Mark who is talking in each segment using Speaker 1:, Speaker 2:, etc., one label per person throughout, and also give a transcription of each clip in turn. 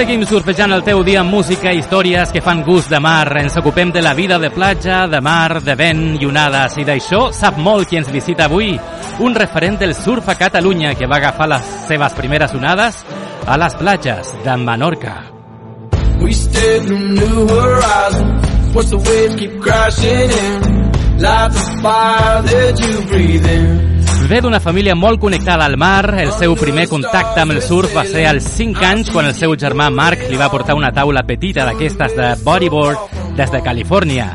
Speaker 1: Seguim surfejant el teu dia amb música i històries que fan gust de mar. Ens ocupem de la vida de platja, de mar, de vent i onades. I d'això sap molt qui ens visita avui. Un referent del surf a Catalunya que va agafar les seves primeres onades a les platges de Menorca.
Speaker 2: We step in new horizons. Watch the waves keep crashing in. Light the fire that you breathe in.
Speaker 1: Ve d'una família molt connectada al mar. El seu primer contacte amb el surf va ser als 5 anys quan el seu germà Marc li va portar una taula petita d'aquestes de bodyboard des de Califòrnia.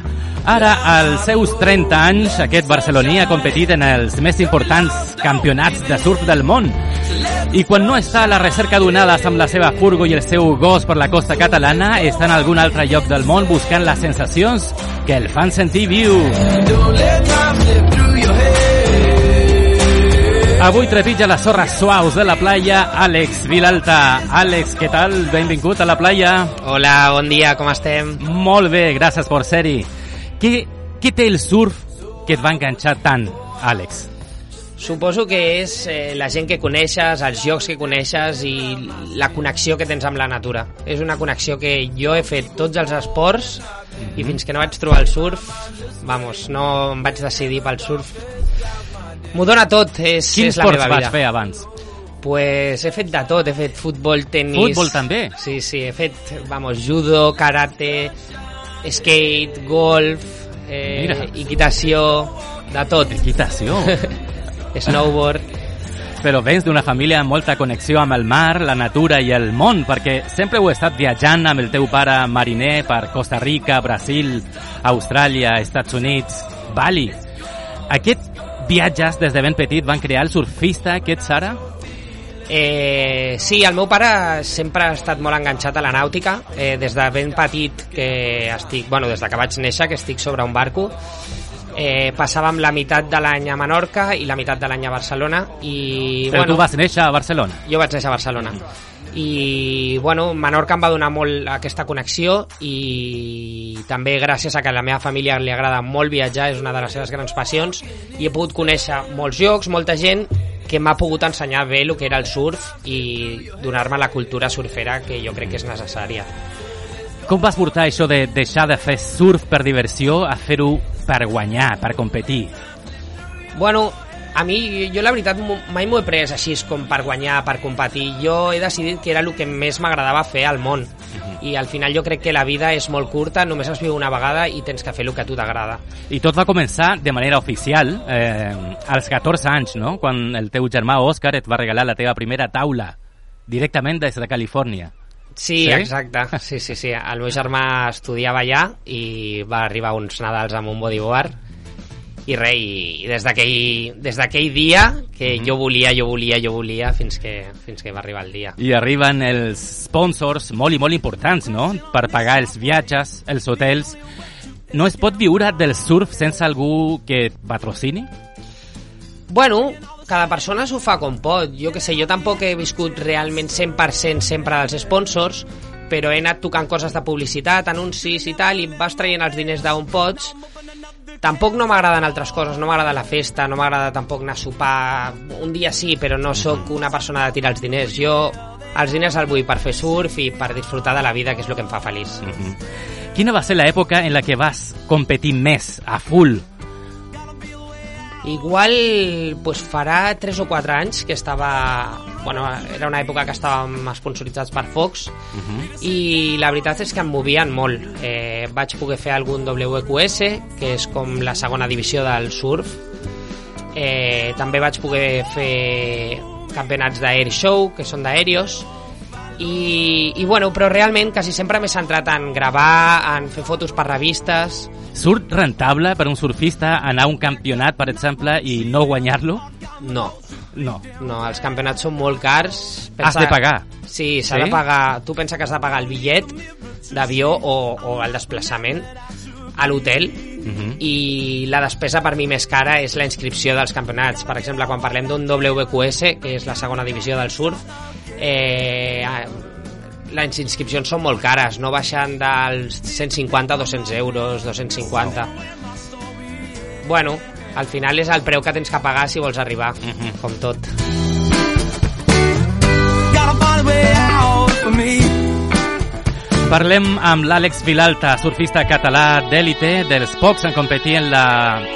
Speaker 1: Ara, als seus 30 anys, aquest barceloní ha competit en els més importants campionats de surf del món. I quan no està a la recerca d'onades amb la seva furgo i el seu gos per la costa catalana, està en algun altre lloc del món buscant les sensacions que el fan sentir viu.
Speaker 2: Don't let
Speaker 1: Avui trepitja les sorres suaus de la playa Àlex Vilalta. Àlex, què tal? Benvingut a la playa.
Speaker 3: Hola, bon dia, com estem?
Speaker 1: Molt bé, gràcies per ser-hi. Què, què té el surf que et va enganxar tant, Àlex?
Speaker 3: Suposo que és eh, la gent que coneixes, els llocs que coneixes i la connexió que tens amb la natura. És una connexió que jo he fet tots els esports i fins que no vaig trobar el surf, vamos, no em vaig decidir pel surf. M'ho dona tot, és,
Speaker 1: Quins
Speaker 3: és la meva
Speaker 1: vas
Speaker 3: vida.
Speaker 1: fer abans?
Speaker 3: Pues he fet de tot, he fet futbol, tennis...
Speaker 1: Futbol també?
Speaker 3: Sí, sí, he fet, vamos, judo, karate, skate, golf,
Speaker 1: Mira.
Speaker 3: eh, equitació, de tot.
Speaker 1: Equitació.
Speaker 3: Snowboard...
Speaker 1: Però vens d'una família amb molta connexió amb el mar, la natura i el món, perquè sempre ho he estat viatjant amb el teu pare mariner per Costa Rica, Brasil, Austràlia, Estats Units, Bali. Aquests viatges des de ben petit van crear el surfista que ets ara?
Speaker 3: Eh, sí, el meu pare sempre ha estat molt enganxat a la nàutica, eh, des de ben petit que estic, bueno, des de que vaig néixer que estic sobre un barco, eh, passàvem la meitat de l'any a Menorca i la meitat de l'any a Barcelona i
Speaker 1: Però
Speaker 3: bueno,
Speaker 1: tu vas néixer a Barcelona.
Speaker 3: jo vaig néixer a Barcelona i bueno, Menorca em va donar molt aquesta connexió i també gràcies a que a la meva família li agrada molt viatjar, és una de les seves grans passions i he pogut conèixer molts llocs, molta gent que m'ha pogut ensenyar bé el que era el surf i donar-me la cultura surfera que jo crec que és necessària.
Speaker 1: Com vas portar això de deixar de fer surf per diversió a fer-ho per guanyar, per competir?
Speaker 3: Bueno, a mi, jo la veritat mai m'ho he pres així com per guanyar, per competir. Jo he decidit que era el que més m'agradava fer al món. I al final jo crec que la vida és molt curta, només es viu una vegada i tens que fer el que a tu t'agrada.
Speaker 1: I tot va començar de manera oficial eh, als 14 anys, no? Quan el teu germà Òscar et va regalar la teva primera taula directament des de Califòrnia.
Speaker 3: Sí,
Speaker 1: Sí?
Speaker 3: exacte. Sí, sí, sí. El meu germà estudiava allà i va arribar uns Nadals amb un bodyboard i res, i, i des d'aquell dia que jo volia, jo volia, jo volia fins que, fins que va arribar el dia.
Speaker 1: I arriben els sponsors molt i molt importants, no? Per pagar els viatges, els hotels. No es pot viure del surf sense algú que et patrocini?
Speaker 3: Bueno, cada persona s'ho fa com pot. Jo que sé, jo tampoc he viscut realment 100% sempre dels sponsors, però he anat tocant coses de publicitat, anuncis i tal, i vas traient els diners d'on pots. Tampoc no m'agraden altres coses, no m'agrada la festa, no m'agrada tampoc anar a sopar. Un dia sí, però no sóc una persona de tirar els diners. Jo els diners els vull per fer surf i per disfrutar de la vida, que és el que em fa feliç.
Speaker 1: Quina va ser l'època en la que vas competir més, a full?
Speaker 3: Igual pues, farà 3 o 4 anys que estava... Bueno, era una època que estàvem sponsoritzats per Fox i la veritat és que em movien molt. Eh, vaig poder fer algun WQS, que és com la segona divisió del surf. Eh, també vaig poder fer campionats d'air show, que són d'aèrios, i, i bueno, però realment quasi sempre m'he centrat en gravar, en fer fotos per revistes,
Speaker 1: Surt rentable per un surfista anar a un campionat, per exemple, i no guanyar-lo?
Speaker 3: No,
Speaker 1: No.
Speaker 3: no, els campionats són molt cars.
Speaker 1: Has de pagar.
Speaker 3: Sí, s'ha
Speaker 1: Sí?
Speaker 3: de pagar... Tu pensa que has de pagar el bitllet d'avió o, o el desplaçament a l'hotel
Speaker 1: Mhm.
Speaker 3: i la despesa per mi més cara és la inscripció dels campionats. Per exemple, quan parlem d'un WQS, que és la segona divisió del surf, eh, les inscripcions són molt cares, no baixen dels 150 a 200 euros, 250. Bueno, al final és el preu que tens que pagar si vols arribar,
Speaker 1: Mhm.
Speaker 3: com tot.
Speaker 1: Parlem amb l'Àlex Vilalta, surfista català d'èlite dels pocs en competir en la,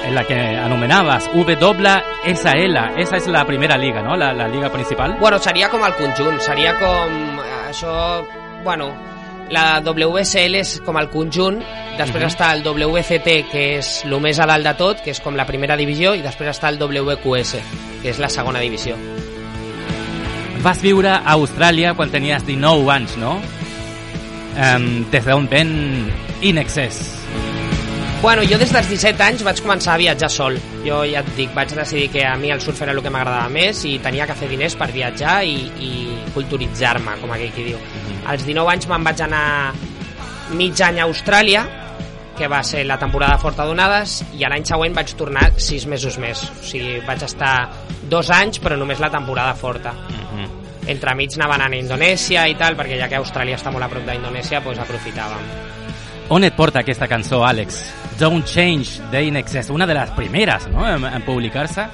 Speaker 1: en la que anomenaves WSL. Esa és la primera liga, no? La, la liga principal.
Speaker 3: Bueno, seria com el conjunt, seria com eh, això, bueno, la WSL és com el conjunt, després està el WCT, que és el més a dalt de tot, que és com la primera divisió, i després està el WQS, que és la segona divisió.
Speaker 1: Vas viure a Austràlia quan tenies 19 anys, no? Um, des d'on ven Inexcess.
Speaker 3: Bueno, jo des dels 17 anys vaig començar a viatjar sol. Jo ja et dic, vaig decidir que a mi el surf era el que m'agradava més i tenia que fer diners per viatjar i, i culturitzar-me, com aquell qui diu. Als 19 anys me'n vaig anar mig any a Austràlia, que va ser la temporada forta d'onades, i l'any següent vaig tornar 6 mesos més. O sigui, vaig estar dos anys, però només la temporada forta.
Speaker 1: Mhm.
Speaker 3: Entremig anaven a Indonèsia i tal, perquè ja que Austràlia està molt a prop d'Indonèsia, doncs aprofitàvem.
Speaker 1: On et porta aquesta cançó, Àlex? Don't Change, d'Inexcess, una de les primeres no? en, en publicar-se.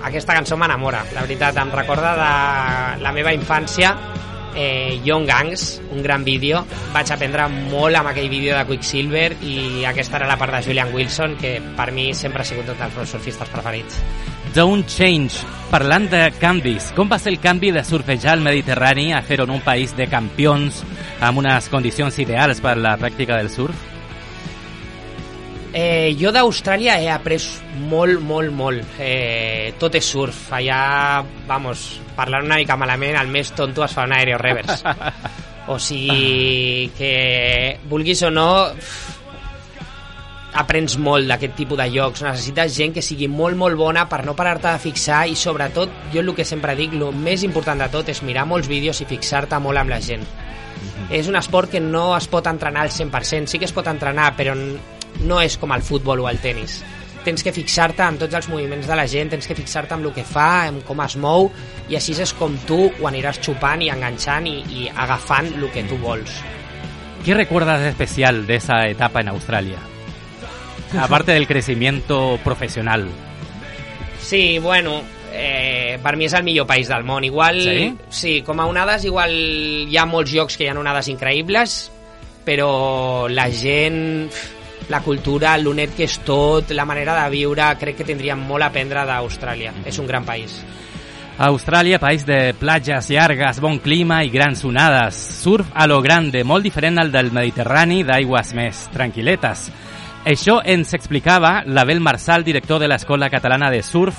Speaker 3: aquesta cançó m'enamora, la veritat, em recorda de la meva infància eh, Young Gangs, un gran vídeo vaig aprendre molt amb aquell vídeo de Quicksilver i aquesta era la part de Julian Wilson que per mi sempre ha sigut un dels meus surfistes preferits
Speaker 1: Don't Change, parlant de canvis, com va ser el canvi de surfejar al Mediterrani a fer-ho en un país de campions amb unes condicions ideals per la pràctica del surf?
Speaker 3: Eh, jo d'Austràlia he après molt, molt, molt. Eh, tot és surf. Allà, vamos, parlant una mica malament, el més tonto es fa un aereo reverse. O sigui que, vulguis o no, aprens molt d'aquest tipus de llocs. Necessites gent que sigui molt, molt bona per no parar-te de fixar i sobretot, jo el que sempre dic, el més important de tot és mirar molts vídeos i fixar-te molt amb la gent. És un esport que no es pot entrenar al 100%, sí que es pot entrenar, però no és com el futbol o el tennis. Tens que fixar-te en tots els moviments de la gent, tens que fixar-te en el que fa, en com es mou, i així és com tu ho aniràs xupant i enganxant i, i agafant el que tu vols.
Speaker 1: ¿Qué recuerdas de especial de esa etapa en Australia? Aparte del crecimiento profesional.
Speaker 3: Sí, bueno, eh, per mi és el millor país del món. Igual,
Speaker 1: Sí?
Speaker 3: sí, com a onades, igual hi ha molts llocs que hi ha onades increïbles, però la gent, la cultura, l'unet que és tot, la manera de viure, crec que tindríem molt a aprendre d'Austràlia. És un gran país.
Speaker 1: Austràlia, país de platges llargues, bon clima i grans onades. Surf a lo grande, molt diferent al del Mediterrani d'aigües més tranquil·letes. Això ens explicava l'Abel Marsal, director de l'Escola Catalana de Surf,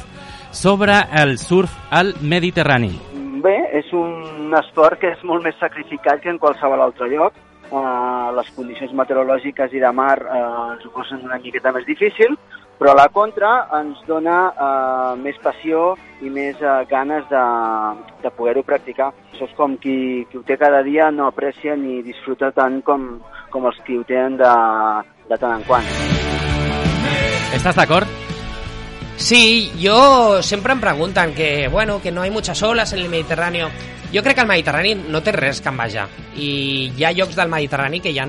Speaker 1: sobre el surf al Mediterrani.
Speaker 4: Bé, és un esport que és molt més sacrificat que en qualsevol altre lloc. Uh, les condicions meteorològiques i de mar uh, ens ho posen una miqueta més difícil, però a la contra ens dona uh, més passió i més uh, ganes de, de poder-ho practicar. Això és com qui, qui ho té cada dia no aprecia ni disfruta tant com, com els qui ho tenen de, de tant en quant.
Speaker 1: Estàs d'acord?
Speaker 3: Sí, yo siempre em pregunten que, bueno, que no hay muchas olas en el Mediterráneo. Jo crec que el Mediterrani no té res que envejar. I hi ha llocs del Mediterrani que hi ha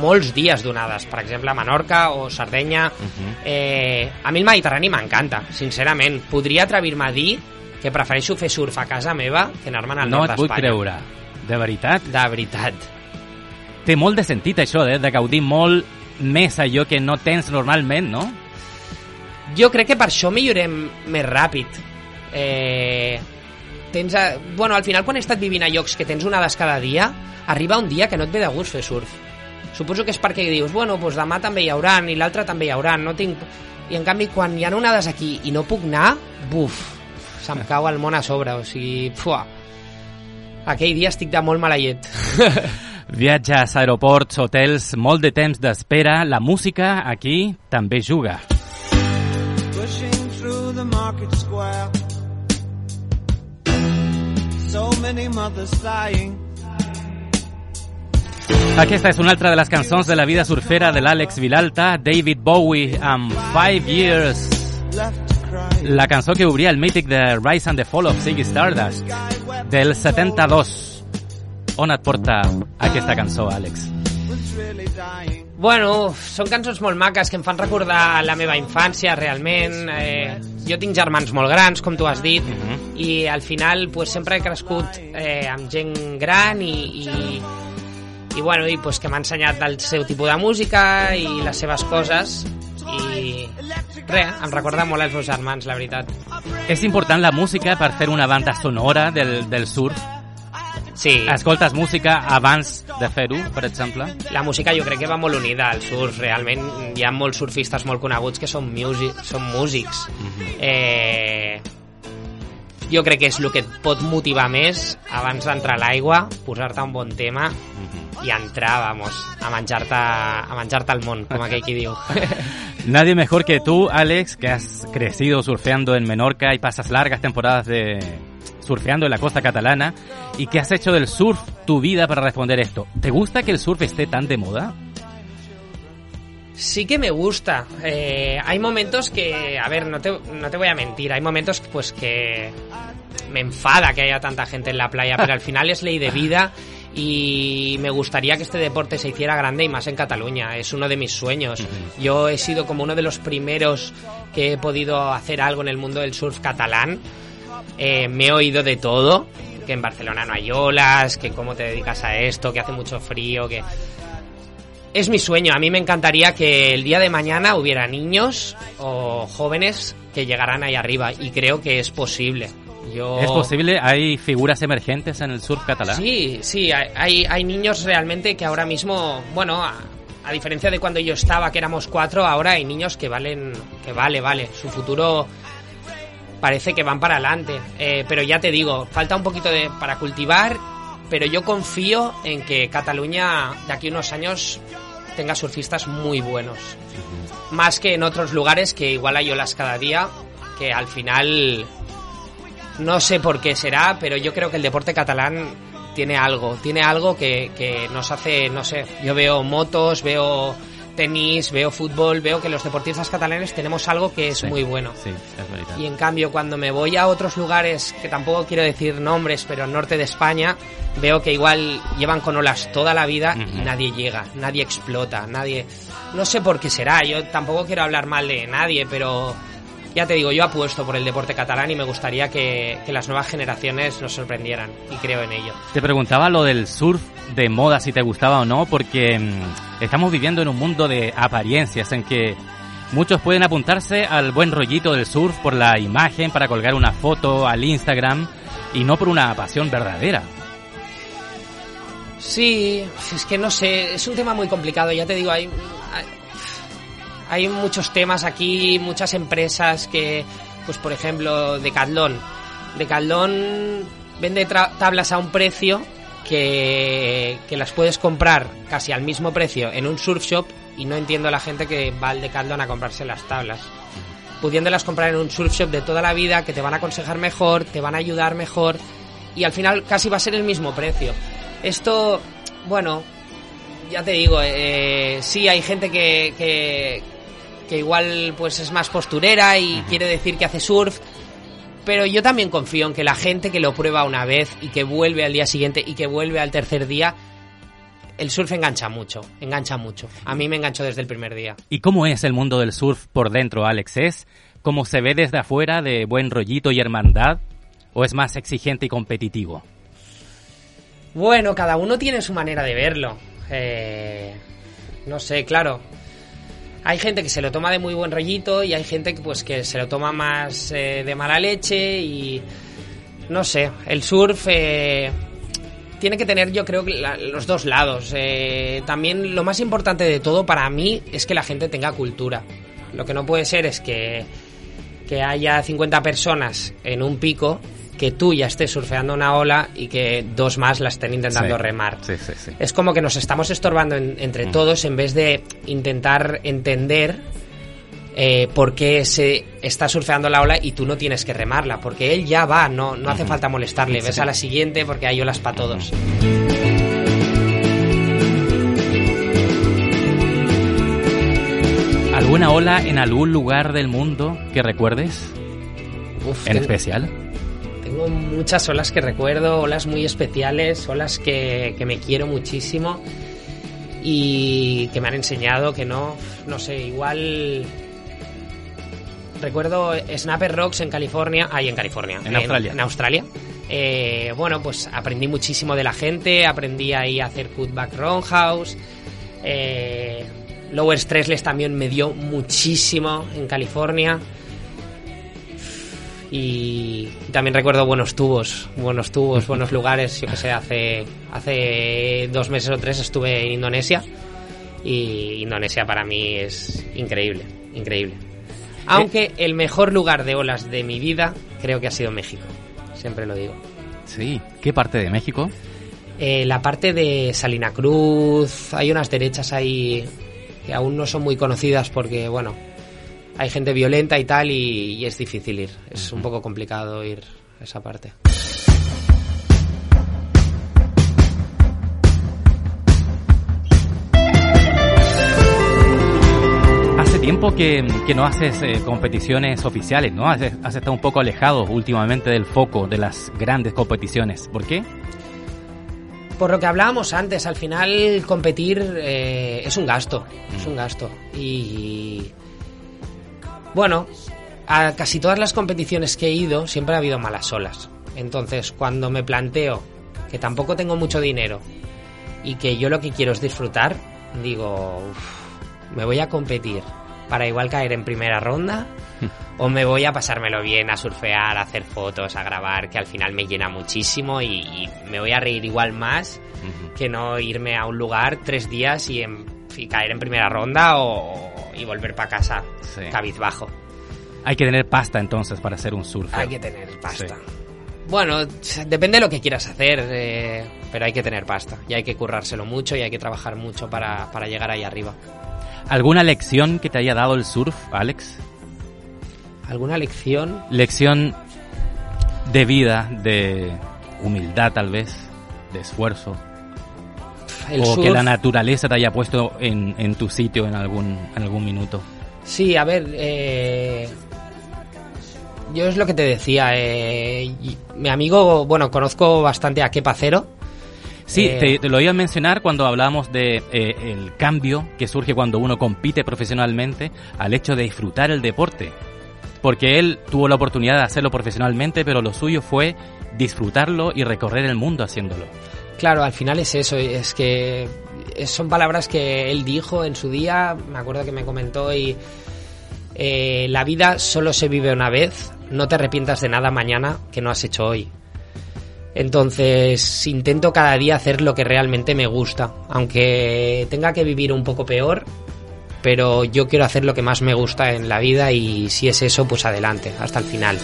Speaker 3: molts dies donades, per exemple, a Menorca o Sardenya. Uh -huh. eh, a mi el Mediterrani m'encanta, sincerament. Podria atrevir-me a dir que prefereixo fer surf a casa meva que anar-me'n al
Speaker 1: No
Speaker 3: nord
Speaker 1: et vull
Speaker 3: d'Espanya.
Speaker 1: creure. De veritat?
Speaker 3: De veritat.
Speaker 1: Té molt de sentit això, eh? de gaudir molt més allò que no tens normalment, no?
Speaker 3: Jo crec que per això millorem més ràpid. Eh, tens a, bueno, al final quan he estat vivint a llocs que tens onades cada dia, arriba un dia que no et ve de gust fer surf. Suposo que és perquè dius, bueno, doncs demà també hi hauran i l'altre també hi hauran, no tinc... I en canvi, quan hi ha onades aquí i no puc anar, buf, se'm cau el món a sobre, o sigui, fuà. Aquell dia estic de molt mala llet.
Speaker 1: Viatges, aeroports, hotels, molt de temps d'espera, la música aquí també juga.
Speaker 2: Square, so many mothers dying.
Speaker 1: Aquesta és una altra de les cançons de la vida surfera de l'Àlex Vilalta, David Bowie, amb Five Years. La cançó que obria el mític de Rise and the Fall of Ziggy Stardust, del 72. On et porta aquesta cançó, Àlex?
Speaker 3: Bueno, són cançons molt maques que em fan recordar la meva infància, realment. Eh, jo tinc germans molt grans, com tu has dit,
Speaker 1: Mhm.
Speaker 3: i al final pues, sempre he crescut eh, amb gent gran i, i, i, bueno, i pues, que m'ha ensenyat el seu tipus de música i les seves coses i res, em recorda molt els meus germans, la veritat.
Speaker 1: És important la música per fer una banda sonora del, del surf?
Speaker 3: Sí,
Speaker 1: Escoltes música abans de fer-ho, per exemple?
Speaker 3: la música jo crec que va molt unida al surf, realment hi ha molts surfistes molt coneguts que són, music, són músics. eh, jo crec que és el que et pot motivar més abans d'entrar a l'aigua, posar-te un bon tema i entrar, vamos, a menjar-te a menjar el món, com aquell qui diu.
Speaker 1: Nadie mejor que tú, Alex, que has crecido surfeando en Menorca y pasas largas temporadas de surfeando en la costa catalana y que has hecho del surf tu vida para responder esto. ¿Te gusta que el surf esté tan de moda?
Speaker 3: Sí que me gusta. Eh, hay momentos que, a ver, no te, no te voy a mentir, hay momentos pues que me enfada que haya tanta gente en la playa, pero al final es ley de vida y me gustaría que este deporte se hiciera grande y más en Cataluña. Es uno de mis sueños. Yo he sido como uno de los primeros que he podido hacer algo en el mundo del surf catalán. Eh, me he oído de todo, que en Barcelona no hay olas, que cómo te dedicas a esto, que hace mucho frío, que es mi sueño. A mí me encantaría que el día de mañana hubiera niños o jóvenes que llegaran ahí arriba y creo que es posible. Yo...
Speaker 1: ¿Es posible? ¿Hay figuras emergentes en el surf catalán?
Speaker 3: Sí, sí, hay- hay, hay niños realmente que ahora mismo, bueno, a, a diferencia de cuando yo estaba, que éramos cuatro, ahora hay niños que valen, que vale, vale, su futuro parece que van para adelante. Eh, pero ya te digo, falta un poquito de para cultivar, pero yo confío en que Cataluña de aquí a unos años tenga surfistas muy buenos. Más que en otros lugares que igual hay olas cada día, que al final no sé por qué será, pero yo creo que el deporte catalán tiene algo, tiene algo que, que nos hace, no sé, yo veo motos, veo tenis, veo fútbol, veo que los deportistas catalanes tenemos algo que es
Speaker 1: Sí.
Speaker 3: muy bueno.
Speaker 1: Sí, es verdad.
Speaker 3: Y en cambio, cuando me voy a otros lugares, que tampoco quiero decir nombres, pero al norte de España, veo que igual llevan con olas toda la vida y
Speaker 1: Ujú.
Speaker 3: nadie llega, nadie explota, nadie... No sé por qué será, yo tampoco quiero hablar mal de nadie, pero ya te digo, yo apuesto por el deporte catalán y me gustaría que, que las nuevas generaciones nos sorprendieran y creo en ello.
Speaker 1: Te preguntaba lo del surf de moda, si te gustaba o no, porque mm, estamos viviendo en un mundo de apariencias en que muchos pueden apuntarse al buen rollito del surf por la imagen, para colgar una foto al Instagram y no por una pasión verdadera.
Speaker 3: Sí, es que no sé, es un tema muy complicado, ya te digo, hay, hay, muchos temas aquí, muchas empresas que, pues por ejemplo, Decathlon. Decathlon vende tablas a un precio que, que las puedes comprar casi al mismo precio en un surf shop y no entiendo a la gente que va al Decathlon a comprarse las tablas. Pudiéndolas comprar en un surf shop de toda la vida, que te van a aconsejar mejor, te van a ayudar mejor y al final casi va a ser el mismo precio. Esto, bueno, ya te digo, eh, sí hay gente que, que, que igual pues es más posturera y quiere decir que hace surf, pero yo también confío en que la gente que lo prueba una vez y que vuelve al día siguiente y que vuelve al tercer día, el surf engancha mucho, engancha mucho. A mí me enganchó desde el primer día.
Speaker 1: ¿Y cómo es el mundo del surf por dentro, Alex? ¿Es como se ve desde afuera de buen rollito y hermandad? ¿O es más exigente y competitivo?
Speaker 3: Bueno, cada uno tiene su manera de verlo. Eh, no sé, claro. Hay gente que se lo toma de muy buen rollito y hay gente que pues que se lo toma más eh, de mala leche y no sé, el surf eh, tiene que tener yo creo que la- los dos lados. Eh, también lo más importante de todo para mí es que la gente tenga cultura. Lo que no puede ser es que, que haya 50 personas en un pico, que tú ya estés surfeando una ola y que dos más la estén intentando
Speaker 1: Sí.
Speaker 3: remar.
Speaker 1: Sí, sí, sí.
Speaker 3: Es como que nos estamos estorbando en- entre
Speaker 1: Mm.
Speaker 3: todos en vez de intentar entender eh, por qué se está surfeando la ola y tú no tienes que remarla, porque él ya va, no, no hace falta molestarle, ves a la siguiente porque hay olas para todos.
Speaker 1: ¿Alguna ola en algún lugar del mundo que recuerdes?
Speaker 3: Uf,
Speaker 1: ¿En especial?
Speaker 3: Tengo muchas olas que recuerdo, olas muy especiales, olas que, que me quiero muchísimo y que me han enseñado que no, no sé, igual... Recuerdo Snapper Rocks en California, ahí en California,
Speaker 1: En Australia.
Speaker 3: En Australia. Eh, bueno, pues aprendí muchísimo de la gente, aprendí ahí a hacer cutback roundhouse. Eh, Lower Stressless también me dio muchísimo en California. Y también recuerdo buenos tubos, buenos tubos, buenos lugares. Yo que sé, hace, hace dos meses o tres estuve en Indonesia. Y Indonesia para mí es increíble, increíble. Aunque el mejor lugar de olas de mi vida creo que ha sido México. Siempre lo digo.
Speaker 1: Sí. ¿Qué parte de México?
Speaker 3: Eh, la parte de Salina Cruz, hay unas derechas ahí que aún no son muy conocidas porque, bueno, hay gente violenta y tal y, y es difícil ir. Es un poco complicado ir a esa parte.
Speaker 1: Hace tiempo que, que no haces eh, competiciones oficiales, ¿no? Has, has estado un poco alejado últimamente del foco de las grandes competiciones. ¿Por qué?
Speaker 3: Por lo que hablábamos antes, al final competir eh, es un gasto, es un gasto. Y bueno, a casi todas las competiciones que he ido siempre ha habido malas olas. Entonces, cuando me planteo que tampoco tengo mucho dinero y que yo lo que quiero es disfrutar, digo, "Uf, me voy a competir para igual caer en primera ronda o me voy a pasármelo bien a surfear, a hacer fotos, a grabar, que al final me llena muchísimo y, y me voy a reír igual más que no irme a un lugar tres días y, en- y caer en primera ronda o, y volver para casa
Speaker 1: Sí.
Speaker 3: cabizbajo.
Speaker 1: Hay que tener pasta entonces para ser un surfer.
Speaker 3: Hay que tener pasta.
Speaker 1: Sí.
Speaker 3: Bueno, depende de lo que quieras hacer, eh, pero hay que tener pasta y hay que currárselo mucho y hay que trabajar mucho para, para llegar ahí arriba.
Speaker 1: ¿Alguna lección que te haya dado el surf, Alex?
Speaker 3: ¿Alguna lección?
Speaker 1: Lección de vida, de humildad tal vez, de esfuerzo.
Speaker 3: El
Speaker 1: o que la naturaleza te haya puesto en, en tu sitio en algún, en algún minuto.
Speaker 3: Sí, a ver, eh, yo es lo que te decía. eh, mi amigo, bueno, conozco bastante a Kepa Cero.
Speaker 1: Sí,
Speaker 3: Eh,
Speaker 1: te, te lo iba a mencionar cuando hablábamos de eh, el cambio que surge cuando uno compite profesionalmente al hecho de disfrutar el deporte. Porque él tuvo la oportunidad de hacerlo profesionalmente, pero lo suyo fue disfrutarlo y recorrer el mundo haciéndolo.
Speaker 3: Claro, al final es eso, es que son palabras que él dijo en su día, me acuerdo que me comentó y eh, la vida solo se vive una vez, no te arrepientas de nada mañana que no has hecho hoy. Entonces intento cada día hacer lo que realmente me gusta, aunque tenga que vivir un poco peor, pero yo quiero hacer lo que más me gusta en la vida y si es eso, pues adelante, hasta el final.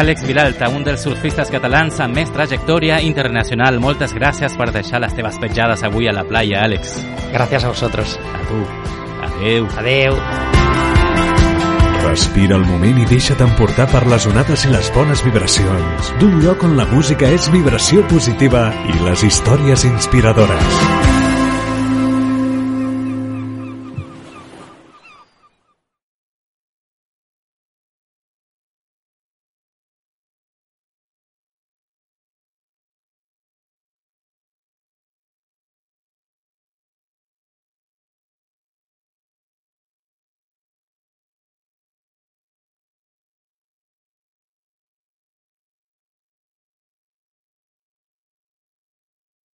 Speaker 1: Àlex Vilalta, un dels surfistes catalans amb més trajectòria internacional. Moltes gràcies per deixar les teves petjades avui a la playa, Àlex.
Speaker 3: Gracias a vosotros.
Speaker 1: A tu. Adeu.
Speaker 3: Adeu.
Speaker 5: Respira el moment i deixa't emportar per les onades i les bones vibracions d'un lloc on la música és vibració positiva i les històries inspiradores.